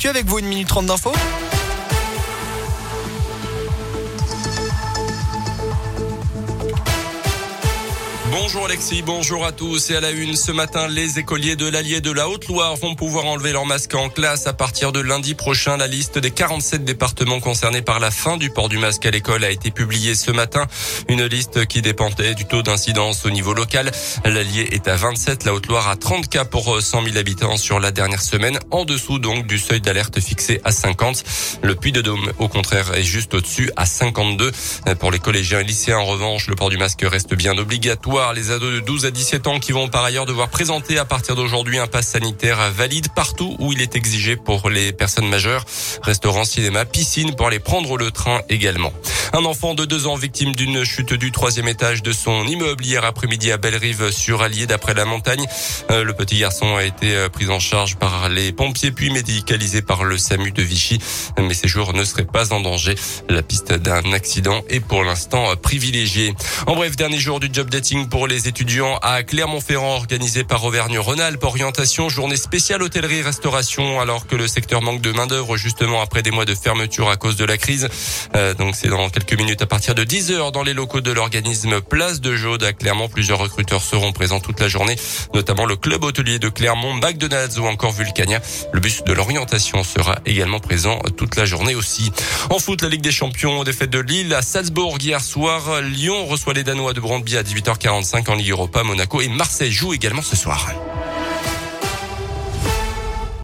l'actu avec vous, une minute trente d'infos. Bonjour Alexis, bonjour à tous et à la une. Ce matin, les écoliers de l'Allier de la Haute-Loire vont pouvoir enlever leur masque en classe à partir de lundi prochain. La liste des 47 départements concernés par la fin du port du masque à l'école a été publiée ce matin. Une liste qui dépendait du taux d'incidence au niveau local. L'Allier est à 27, la Haute-Loire à 30 cas pour 100 000 habitants sur la dernière semaine, en dessous donc du seuil d'alerte fixé à 50. Le Puy-de-Dôme, au contraire, est juste au-dessus à 52. Pour les collégiens et lycéens, en revanche, le port du masque reste bien obligatoire les ados de 12 à 17 ans qui vont par ailleurs devoir présenter à partir d'aujourd'hui un pass sanitaire valide partout où il est exigé pour les personnes majeures. Restaurant, cinéma, piscine pour aller prendre le train également. Un enfant de deux ans victime d'une chute du troisième étage de son immeuble hier après-midi à Bellerive sur Allier d'après la montagne. Euh, le petit garçon a été euh, pris en charge par les pompiers puis médicalisé par le SAMU de Vichy. Mais ses jours ne seraient pas en danger. La piste d'un accident est pour l'instant privilégiée. En bref, dernier jour du job dating pour les étudiants à Clermont-Ferrand organisé par Auvergne-Rhône-Alpes. Orientation, journée spéciale hôtellerie-restauration alors que le secteur manque de main d'œuvre justement après des mois de fermeture à cause de la crise. Euh, donc c'est dans quelques minutes à partir de 10 heures dans les locaux de l'organisme Place de Jaude à Clermont. Plusieurs recruteurs seront présents toute la journée, notamment le club hôtelier de Clermont, McDonald's ou encore Vulcania. Le bus de l'orientation sera également présent toute la journée aussi. En foot, la Ligue des Champions, défaite de Lille à Salzbourg hier soir. Lyon reçoit les Danois de Brandby à 18h45 en Ligue Europa. Monaco et Marseille jouent également ce soir.